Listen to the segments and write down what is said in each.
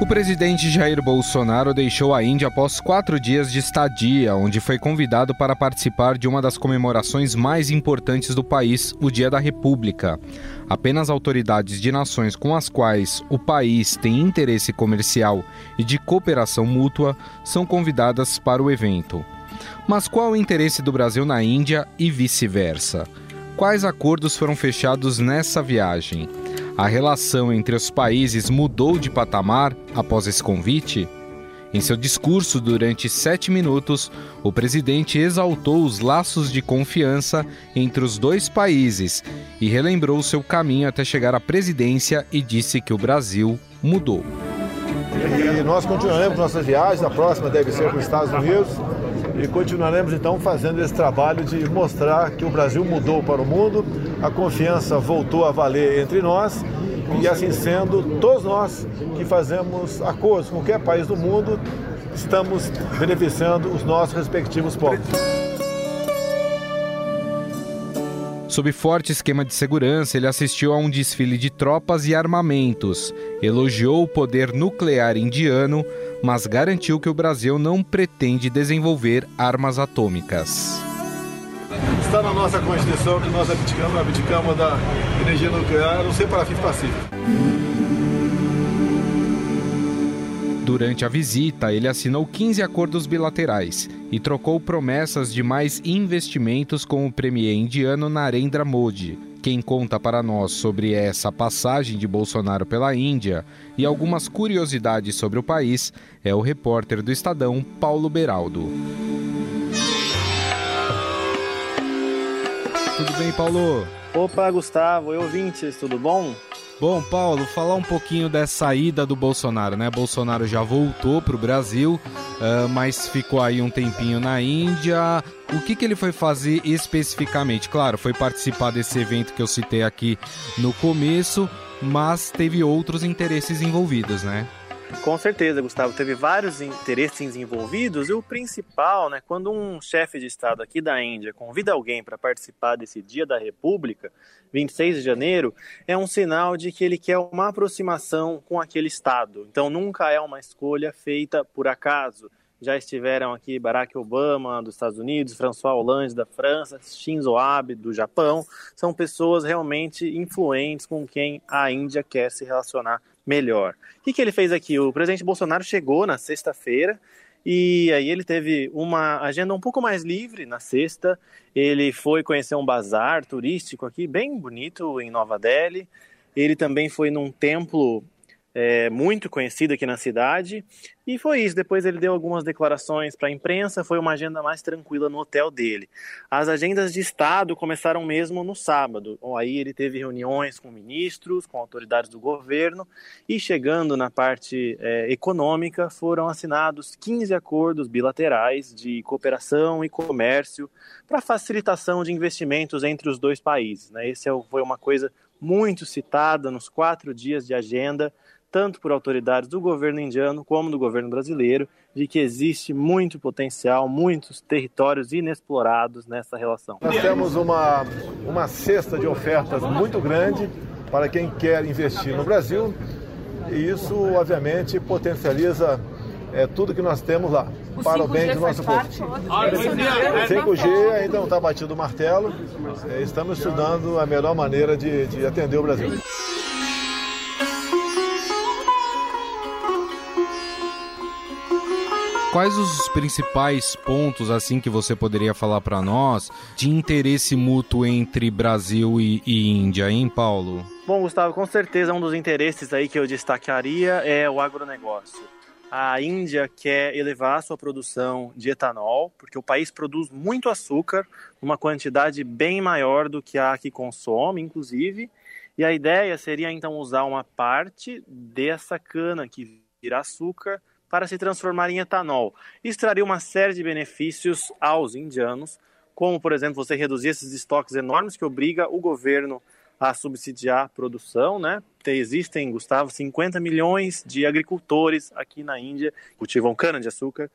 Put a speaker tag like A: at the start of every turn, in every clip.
A: O presidente Jair Bolsonaro deixou a Índia após quatro dias de estadia, onde foi convidado para participar de uma das comemorações mais importantes do país, o Dia da República. Apenas autoridades de nações com as quais o país tem interesse comercial e de cooperação mútua são convidadas para o evento. Mas qual o interesse do Brasil na Índia e vice-versa? Quais acordos foram fechados nessa viagem? A relação entre os países mudou de patamar após esse convite? Em seu discurso durante sete minutos, o presidente exaltou os laços de confiança entre os dois países e relembrou seu caminho até chegar à presidência e disse que o Brasil mudou.
B: E nós continuaremos nossas viagens, a próxima deve ser para os Estados Unidos, e continuaremos então fazendo esse trabalho de mostrar que o Brasil mudou para o mundo, a confiança voltou a valer entre nós e assim sendo, todos nós que fazemos acordos com qualquer país do mundo, estamos beneficiando os nossos respectivos povos.
A: Sob forte esquema de segurança, ele assistiu a um desfile de tropas e armamentos, elogiou o poder nuclear indiano, mas garantiu que o Brasil não pretende desenvolver armas atômicas.
B: Está na nossa Constituição que nós abdicamos, abdicamos da energia nuclear, não sei para fins pacíficos.
A: Durante a visita, ele assinou 15 acordos bilaterais e trocou promessas de mais investimentos com o premier indiano Narendra Modi. Quem conta para nós sobre essa passagem de Bolsonaro pela Índia e algumas curiosidades sobre o país é o repórter do Estadão, Paulo Beraldo. Tudo bem, Paulo?
C: Opa, Gustavo, e ouvintes, tudo bom?
A: Bom, Paulo, falar um pouquinho dessa ida do Bolsonaro, né? Bolsonaro já voltou para o Brasil, uh, mas ficou aí um tempinho na Índia. O que, que ele foi fazer especificamente? Claro, foi participar desse evento que eu citei aqui no começo, mas teve outros interesses envolvidos, né?
C: Com certeza, Gustavo. Teve vários interesses envolvidos e o principal, né, quando um chefe de Estado aqui da Índia convida alguém para participar desse Dia da República, 26 de janeiro, é um sinal de que ele quer uma aproximação com aquele Estado. Então nunca é uma escolha feita por acaso. Já estiveram aqui Barack Obama dos Estados Unidos, François Hollande da França, Shinzo Abe do Japão. São pessoas realmente influentes com quem a Índia quer se relacionar melhor. O que, que ele fez aqui? O presidente Bolsonaro chegou na sexta-feira e aí ele teve uma agenda um pouco mais livre na sexta. Ele foi conhecer um bazar turístico aqui, bem bonito, em Nova Delhi. Ele também foi num templo é, muito conhecido aqui na cidade. E foi isso. Depois ele deu algumas declarações para a imprensa. Foi uma agenda mais tranquila no hotel dele. As agendas de Estado começaram mesmo no sábado. Aí ele teve reuniões com ministros, com autoridades do governo. E chegando na parte é, econômica, foram assinados 15 acordos bilaterais de cooperação e comércio para facilitação de investimentos entre os dois países. Né? Esse é foi uma coisa muito citada nos quatro dias de agenda tanto por autoridades do governo indiano como do governo brasileiro, de que existe muito potencial, muitos territórios inexplorados nessa relação.
B: Nós temos uma, uma cesta de ofertas muito grande para quem quer investir no Brasil, e isso, obviamente, potencializa é, tudo que nós temos lá, o para o bem do nosso povo. 5G ainda não está batido o martelo, é, estamos estudando a melhor maneira de, de atender o Brasil.
A: Quais os principais pontos assim que você poderia falar para nós de interesse mútuo entre Brasil e, e, Índia, hein, Paulo?
C: Bom, Gustavo, com certeza um dos interesses aí que eu destacaria é o agronegócio. A Índia quer elevar sua produção de etanol, porque o país produz muito açúcar, uma quantidade bem maior do que a que consome, inclusive. E a ideia seria então usar uma parte dessa cana que vira açúcar para se transformar em etanol. Isso traria uma série de benefícios aos indianos, como, por exemplo, você reduzir esses estoques enormes que obriga o governo a subsidiar a produção, né? Existem, Gustavo, 50 milhões de agricultores aqui na Índia que cultivam cana-de-açúcar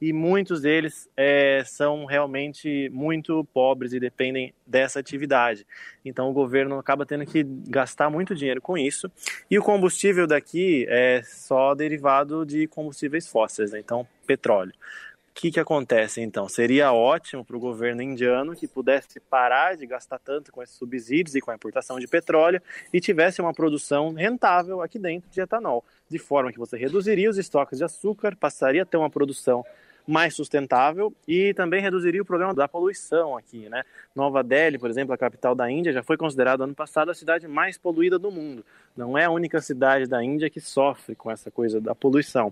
C: e muitos deles é, são realmente muito pobres e dependem dessa atividade. Então o governo acaba tendo que gastar muito dinheiro com isso. E o combustível daqui é só derivado de combustíveis fósseis, né? então petróleo. O que, que acontece então? Seria ótimo para o governo indiano que pudesse parar de gastar tanto com esses subsídios e com a importação de petróleo e tivesse uma produção rentável aqui dentro de etanol, de forma que você reduziria os estoques de açúcar, passaria a ter uma produção mais sustentável e também reduziria o problema da poluição aqui, né? Nova Delhi, por exemplo, a capital da Índia, já foi considerada ano passado a cidade mais poluída do mundo. Não é a única cidade da Índia que sofre com essa coisa da poluição.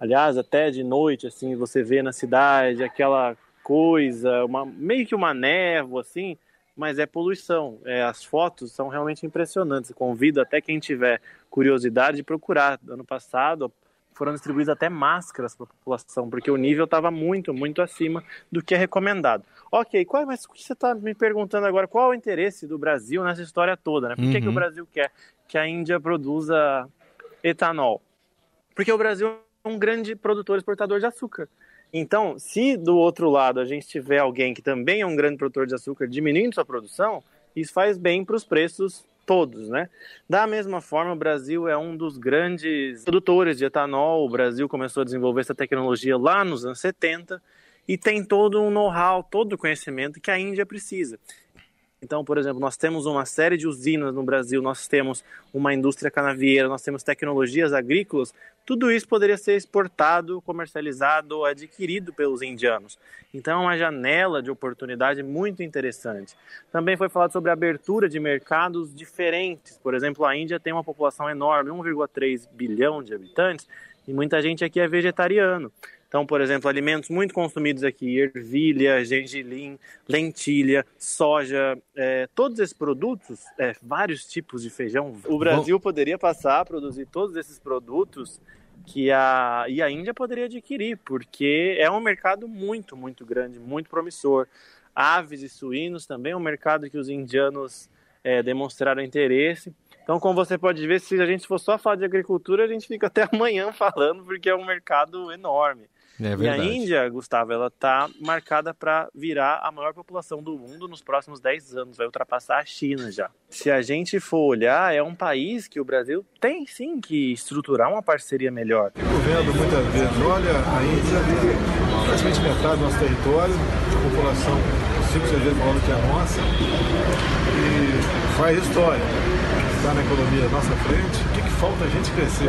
C: Aliás, até de noite, assim, você vê na cidade aquela coisa, uma, meio que uma névoa, assim, mas é poluição. É, as fotos são realmente impressionantes. Convido até quem tiver curiosidade de procurar. Ano passado, foram distribuídas até máscaras para a população, porque o nível estava muito, muito acima do que é recomendado. Ok, qual, mas o que você está me perguntando agora? Qual é o interesse do Brasil nessa história toda? Né? Por que, uhum. que o uhum. Brasil quer que a Índia produza etanol? Porque o Brasil é um grande produtor exportador de açúcar. Então, se do outro lado a gente tiver alguém que também é um grande produtor de açúcar diminuindo sua produção, isso faz bem para os preços todos, né? Da mesma forma, o Brasil é um dos grandes produtores de etanol. O Brasil começou a desenvolver essa tecnologia lá nos anos 70 e tem todo um know-how, todo o conhecimento que a Índia precisa. Então, por exemplo, nós temos uma série de usinas no Brasil, nós temos uma indústria canavieira, nós temos tecnologias agrícolas, tudo isso poderia ser exportado, comercializado, adquirido pelos indianos. Então, é uma janela de oportunidade muito interessante. Também foi falado sobre a abertura de mercados diferentes. Por exemplo, a Índia tem uma população enorme, 1,3 bilhão de habitantes, e muita gente aqui é vegetariano. Então, por exemplo, alimentos muito consumidos aqui, ervilha, gengilim, lentilha, soja, é, todos esses produtos, é, vários tipos de feijão. O Brasil Bom... poderia passar a produzir todos esses produtos que a, e a Índia poderia adquirir, porque é um mercado muito, muito grande, muito promissor. Aves e suínos também é um mercado que os indianos é, demonstraram interesse. Então, como você pode ver, se a gente for só falar de agricultura, a gente fica até amanhã falando, porque é um mercado enorme. É e a Índia, Gustavo, ela está marcada para virar a maior população do mundo nos próximos 10 anos, vai ultrapassar a China já. Se a gente for olhar, é um país que o Brasil tem sim que estruturar uma parceria melhor.
B: Fico vendo muitas vezes, olha, a Índia praticamente metade do nosso território, a população 5, 6 vezes maior do que a nossa, e faz história. Está na economia à nossa frente, o que, que falta a gente crescer?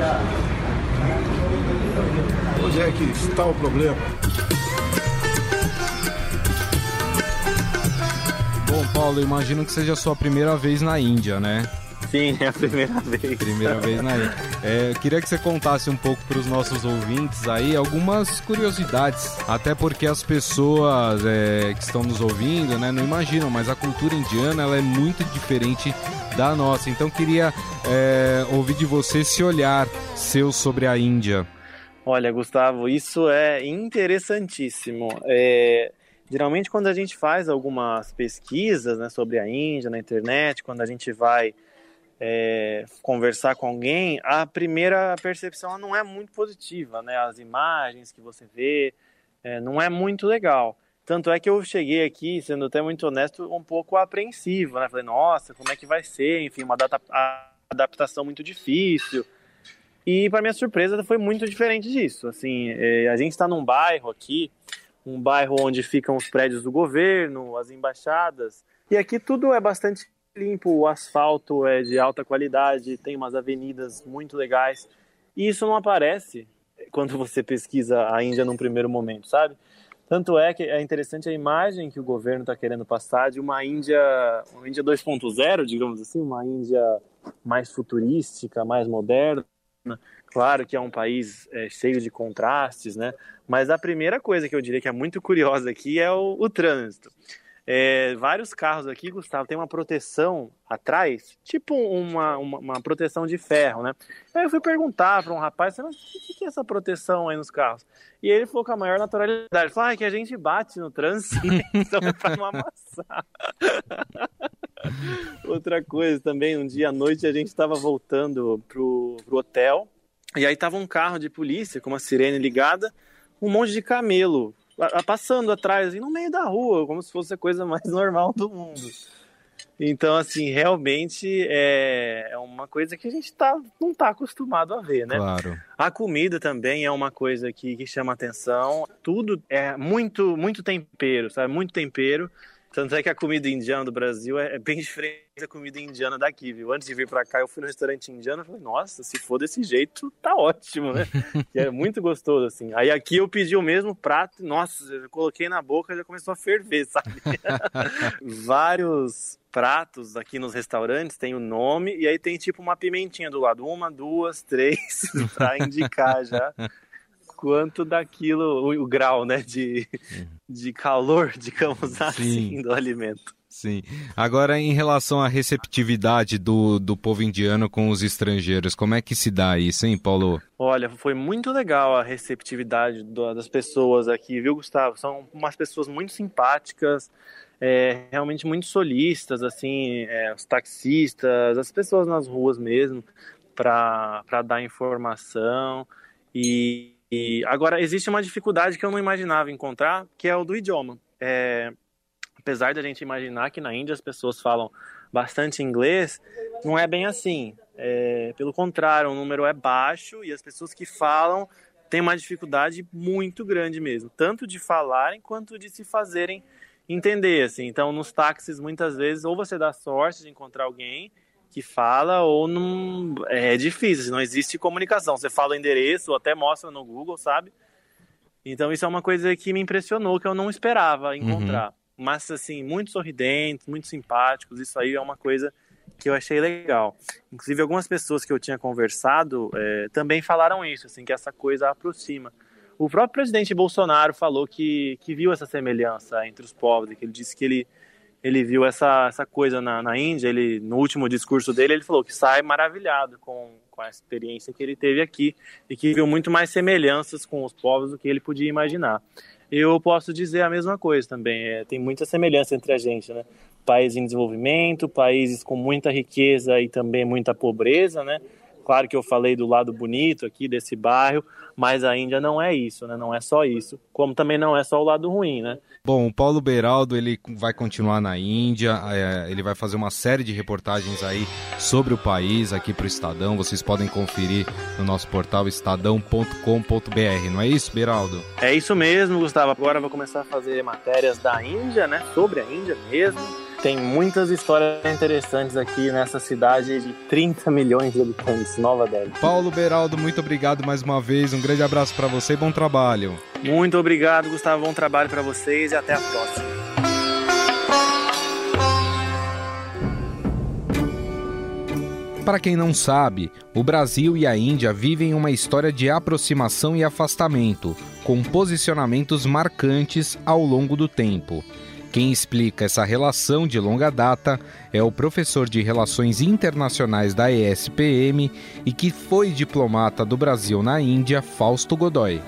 B: Onde é que está o problema?
A: Bom, Paulo, imagino que seja a sua primeira vez na Índia, né?
C: Sim, é a primeira vez.
A: Primeira vez na Índia. É, queria que você contasse um pouco para os nossos ouvintes aí algumas curiosidades, até porque as pessoas é, que estão nos ouvindo, né, não imaginam, mas a cultura indiana ela é muito diferente da nossa. Então queria é, ouvir de você esse olhar seu sobre a Índia.
C: Olha, Gustavo, isso é interessantíssimo. É, geralmente, quando a gente faz algumas pesquisas né, sobre a Índia na internet, quando a gente vai é, conversar com alguém, a primeira percepção não é muito positiva, né? As imagens que você vê é, não é muito legal. Tanto é que eu cheguei aqui, sendo até muito honesto, um pouco apreensivo, né? Falei, nossa, como é que vai ser? Enfim, uma data, adaptação muito difícil. E para minha surpresa foi muito diferente disso. Assim, é, a gente está num bairro aqui, um bairro onde ficam os prédios do governo, as embaixadas, e aqui tudo é bastante limpo, o asfalto é de alta qualidade, tem umas avenidas muito legais. E isso não aparece quando você pesquisa a Índia num primeiro momento, sabe? Tanto é que é interessante a imagem que o governo está querendo passar de uma Índia, uma Índia 2.0, digamos assim, uma Índia mais futurística, mais moderna, Claro que é um país é, cheio de contrastes, né? Mas a primeira coisa que eu diria que é muito curiosa aqui é o, o trânsito. É, vários carros aqui, Gustavo, tem uma proteção atrás, tipo uma, uma, uma proteção de ferro, né? Aí eu fui perguntar para um rapaz, o que, é essa proteção aí nos carros? E ele falou com a maior naturalidade, ele falou, ah, é que a gente bate no trânsito, então é para não amassar. Outra coisa também, um dia à noite a gente estava voltando pro, pro hotel e aí tava um carro de polícia com uma sirene ligada um monte de camelo passando atrás, assim, no meio da rua, como se fosse a coisa mais normal do mundo. Então, assim, realmente é, é uma coisa que a gente tá, não está acostumado a ver, né?
A: Claro.
C: A comida também é uma coisa que, que chama atenção. Tudo é muito, muito tempero, sabe? Muito tempero. Tanto é que a comida indiana do Brasil é, é bem diferente da comida indiana daqui, viu? Antes de vir para cá, eu fui no restaurante indiano e falei, nossa, se for desse jeito, tá ótimo, né? que é muito gostoso, assim. Aí aqui eu pedi o mesmo prato, nossa, eu coloquei na boca e já começou a ferver, sabe? Vários pratos aqui nos restaurantes tem o nome e aí tem tipo uma pimentinha do lado, uma, duas, três, para indicar já quanto daquilo, o, o grau, né, de, uhum. de calor, digamos assim, do alimento.
A: Sim. Agora, em relação à receptividade do, do povo indiano com os estrangeiros, como é que se dá isso, hein, Paulo?
C: Olha, foi muito legal a receptividade do, das pessoas aqui, viu, Gustavo? São umas pessoas muito simpáticas, é, realmente muito solistas, assim, é, os taxistas, as pessoas nas ruas mesmo, para dar informação. E, e agora existe uma dificuldade que eu não imaginava encontrar, que é o do idioma. É, apesar da gente imaginar que na Índia as pessoas falam bastante inglês, não é bem assim. É, pelo contrário, o número é baixo e as pessoas que falam têm uma dificuldade muito grande mesmo, tanto de falarem quanto de se fazerem entender. Assim. Então, nos táxis, muitas vezes, ou você dá sorte de encontrar alguém que fala ou não é difícil, não existe comunicação. Você fala o endereço, ou até mostra no Google, sabe? Então isso é uma coisa que me impressionou, que eu não esperava encontrar. Uhum. Mas assim, muito sorridentes, muito simpáticos, isso aí é uma coisa que eu achei legal. Inclusive algumas pessoas que eu tinha conversado é, também falaram isso, assim, que essa coisa aproxima. O próprio presidente Bolsonaro falou que, que viu essa semelhança entre os povos, que ele disse que ele ele viu essa, essa coisa na, na Índia, ele, no último discurso dele, ele falou que sai maravilhado com, com a experiência que ele teve aqui e que viu muito mais semelhanças com os povos do que ele podia imaginar. Eu posso dizer a mesma coisa também, é, tem muita semelhança entre a gente, né? Países em desenvolvimento, países com muita riqueza e também muita pobreza, né? Claro que eu falei do lado bonito aqui desse bairro, mas a Índia não é isso, né? Não é só isso, como também não é só o lado ruim, né?
A: Bom, o Paulo Beraldo ele vai continuar na Índia, é, ele vai fazer uma série de reportagens aí sobre o país aqui para o Estadão. Vocês podem conferir no nosso portal estadão.com.br, não é isso, Beraldo?
C: É isso mesmo, Gustavo. Agora eu vou começar a fazer matérias da Índia, né? Sobre a Índia mesmo tem muitas histórias interessantes aqui nessa cidade de 30 milhões de habitantes, Nova Delhi.
A: Paulo Beraldo, muito obrigado mais uma vez. Um grande abraço para você e bom trabalho.
C: Muito obrigado, Gustavo. Bom trabalho para vocês e até a próxima.
A: Para quem não sabe, o Brasil e a Índia vivem uma história de aproximação e afastamento, com posicionamentos marcantes ao longo do tempo. Quem explica essa relação de longa data é o professor de Relações Internacionais da ESPM e que foi diplomata do Brasil na Índia, Fausto Godoy.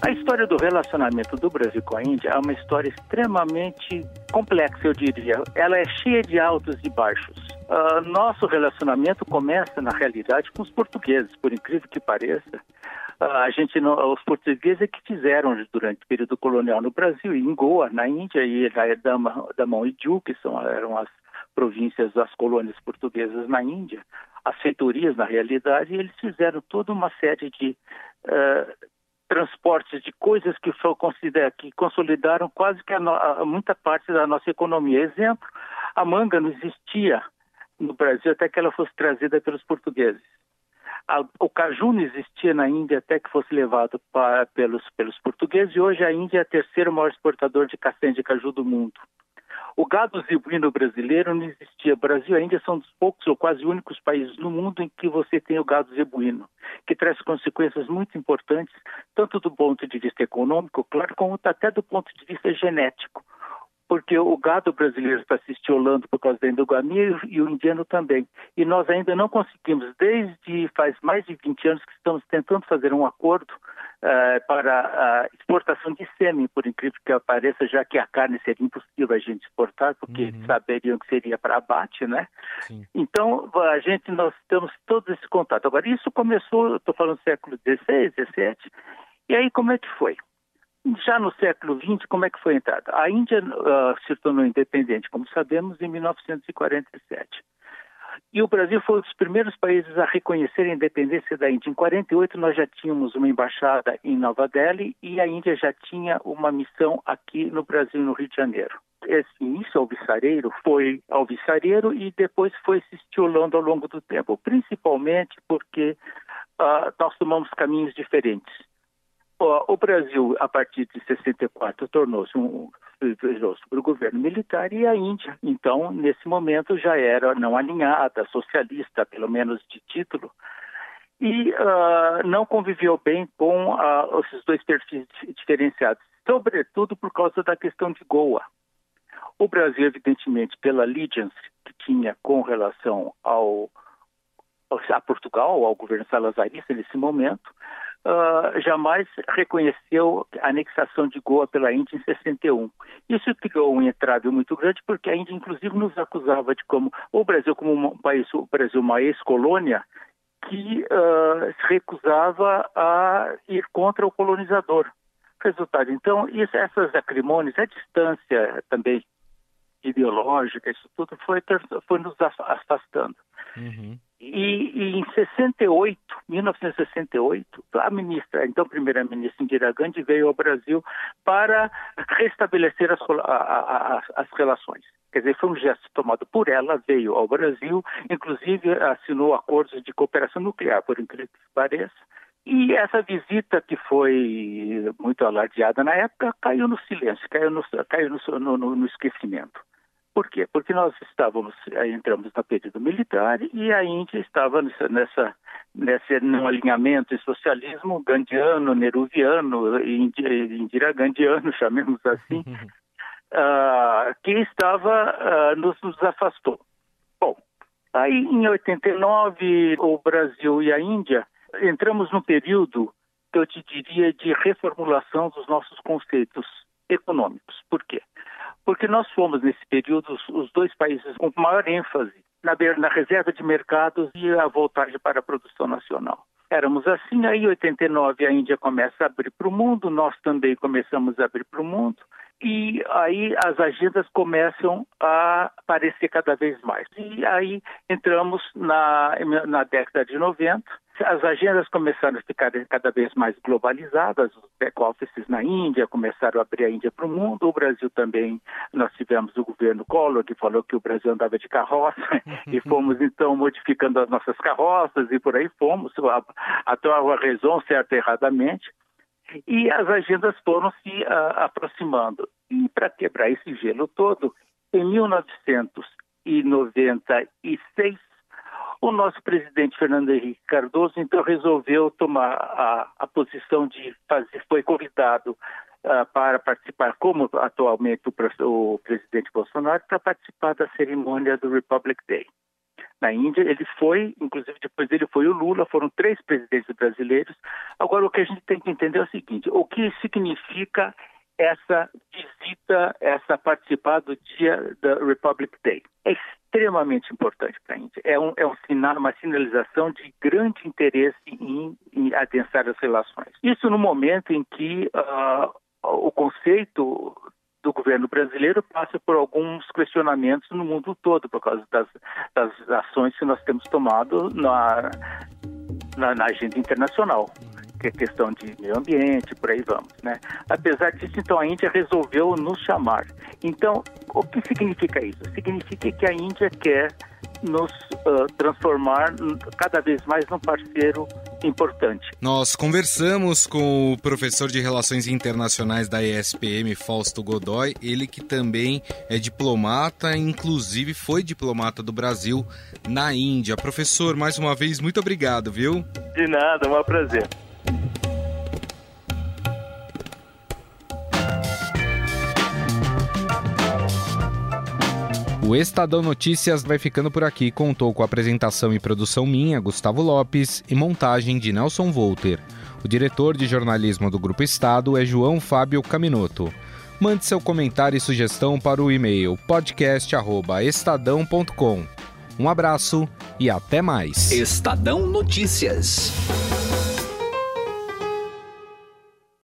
D: A história do relacionamento do Brasil com a Índia é uma história extremamente complexa, eu diria. Ela é cheia de altos e baixos. Uh, nosso relacionamento começa, na realidade, com os portugueses, por incrível que pareça. Ah, a gente os portugueses é que fizeram durante o período colonial no Brasil, em Goa, na Índia, e Damão e Diu, que são, eram as províncias das colônias portuguesas na Índia, as feitorias, na realidade, eles fizeram toda uma série de uh, transportes de coisas que, que consolidaram quase que a, a, muita parte da nossa economia. Exemplo, a manga não existia no Brasil até que ela fosse trazida pelos portugueses o caju não existia na Índia até que fosse levado para, pelos, pelos portugueses e hoje a Índia é o terceiro maior exportador de castanha de caju do mundo. O gado zebuíno brasileiro não existia. Brasil e a Índia são dos poucos ou quase únicos países no mundo em que você tem o gado zebuíno, que traz consequências muito importantes, tanto do ponto de vista econômico, claro, como até do ponto de vista genético porque o gado brasileiro está se estiolando por causa da endogamia e o indiano também. E nós ainda não conseguimos, desde faz mais de 20 anos que estamos tentando fazer um acordo uh, para a exportação de sêmen, por incrível que pareça, já que a carne seria impossível a gente exportar, porque uhum. saberiam que seria para abate, né? Sim. Então, a gente, nós temos todo esse contato. Agora, isso começou, estou falando do século XVI, XVII, e aí como é que foi? Já no século XX, como é que foi a entrada? A Índia uh, se tornou independente, como sabemos, em 1947. E o Brasil foi um dos primeiros países a reconhecer a independência da Índia. Em 48 nós já tínhamos uma embaixada em Nova Delhi e a Índia já tinha uma missão aqui no Brasil, no Rio de Janeiro. Esse início alvissareiro foi alvissareiro e depois foi se estiolando ao longo do tempo, principalmente porque uh, nós tomamos caminhos diferentes. O Brasil, a partir de 64, tornou-se um sobre o governo militar e a Índia, então, nesse momento, já era não alinhada, socialista, pelo menos de título, e uh, não conviveu bem com uh, esses dois perfis diferenciados, sobretudo por causa da questão de Goa. O Brasil, evidentemente, pela allegiance que tinha com relação ao a Portugal, ao governo salazarista nesse momento, uh, jamais reconheceu a anexação de Goa pela Índia em 61. Isso criou um entrave muito grande, porque a Índia, inclusive, nos acusava de como o Brasil, como um país, o Brasil, uma ex-colônia, que uh, se recusava a ir contra o colonizador. Resultado, então, isso, essas acrimônias, a distância também ideológica, isso tudo foi, foi nos afastando. Uhum. E, e, em 68, 1968, a ministra, então primeira-ministra Indira Gandhi veio ao Brasil para restabelecer as, a, a, as relações. Quer dizer, foi um gesto tomado por ela, veio ao Brasil, inclusive assinou acordos de cooperação nuclear, por incrível que pareça. E essa visita, que foi muito alardeada na época, caiu no silêncio, caiu no, caiu no, no, no esquecimento. Por quê? Porque nós estávamos, entramos no período militar e a Índia estava nessa, nessa nesse não alinhamento em socialismo gandiano, neruviano, indira gandiano, chamemos assim, uh, que estava, uh, nos, nos afastou. Bom, aí em 89 o Brasil e a Índia entramos num período que eu te diria de reformulação dos nossos conceitos econômicos. Por quê? Porque nós fomos, nesse período, os, dois países com maior ênfase na, na reserva de mercados e a voltagem para a produção nacional. Éramos assim, aí em 89 a Índia começa a abrir para o mundo, nós também começamos a abrir para o mundo, e aí as agendas começam a aparecer cada vez mais. E aí entramos na, na década de 90, as agendas começaram a ficar cada vez mais globalizadas, os back-offices na Índia começaram a abrir a Índia para o mundo, o Brasil também, nós tivemos o governo Collor que falou que o Brasil andava de carroça e fomos então modificando as nossas carroças e por aí fomos, a, a razão, certo e erradamente, e as agendas foram se uh, aproximando. E para quebrar esse gelo todo, em 1996, o nosso presidente Fernando Henrique Cardoso, então, resolveu tomar a, a posição de fazer, foi convidado uh, para participar, como atualmente o, o presidente Bolsonaro, para participar da cerimônia do Republic Day. Na Índia, ele foi, inclusive depois dele foi o Lula, foram três presidentes brasileiros. Agora, o que a gente tem que entender é o seguinte: o que significa essa visita, essa participar do dia da Republic Day? É extremamente importante para a Índia. É, um, é um sinal, uma sinalização de grande interesse em, em adensar as relações. Isso no momento em que uh, o conceito do governo brasileiro passa por alguns questionamentos no mundo todo por causa das, das ações que nós temos tomado na, na, na agenda internacional que é questão de meio ambiente, por aí vamos, né? Apesar disso, então a Índia resolveu nos chamar. Então, o que significa isso? Significa que a Índia quer nos uh, transformar cada vez mais num parceiro importante.
A: Nós conversamos com o professor de Relações Internacionais da ESPM, Fausto Godoy, ele que também é diplomata, inclusive foi diplomata do Brasil na Índia. Professor, mais uma vez, muito obrigado, viu?
C: De nada, é um prazer.
A: O Estadão Notícias vai ficando por aqui. Contou com apresentação e produção minha, Gustavo Lopes, e montagem de Nelson Volter. O diretor de jornalismo do Grupo Estado é João Fábio Caminoto. Mande seu comentário e sugestão para o e-mail podcast@estadão.com. Um abraço e até mais.
E: Estadão Notícias.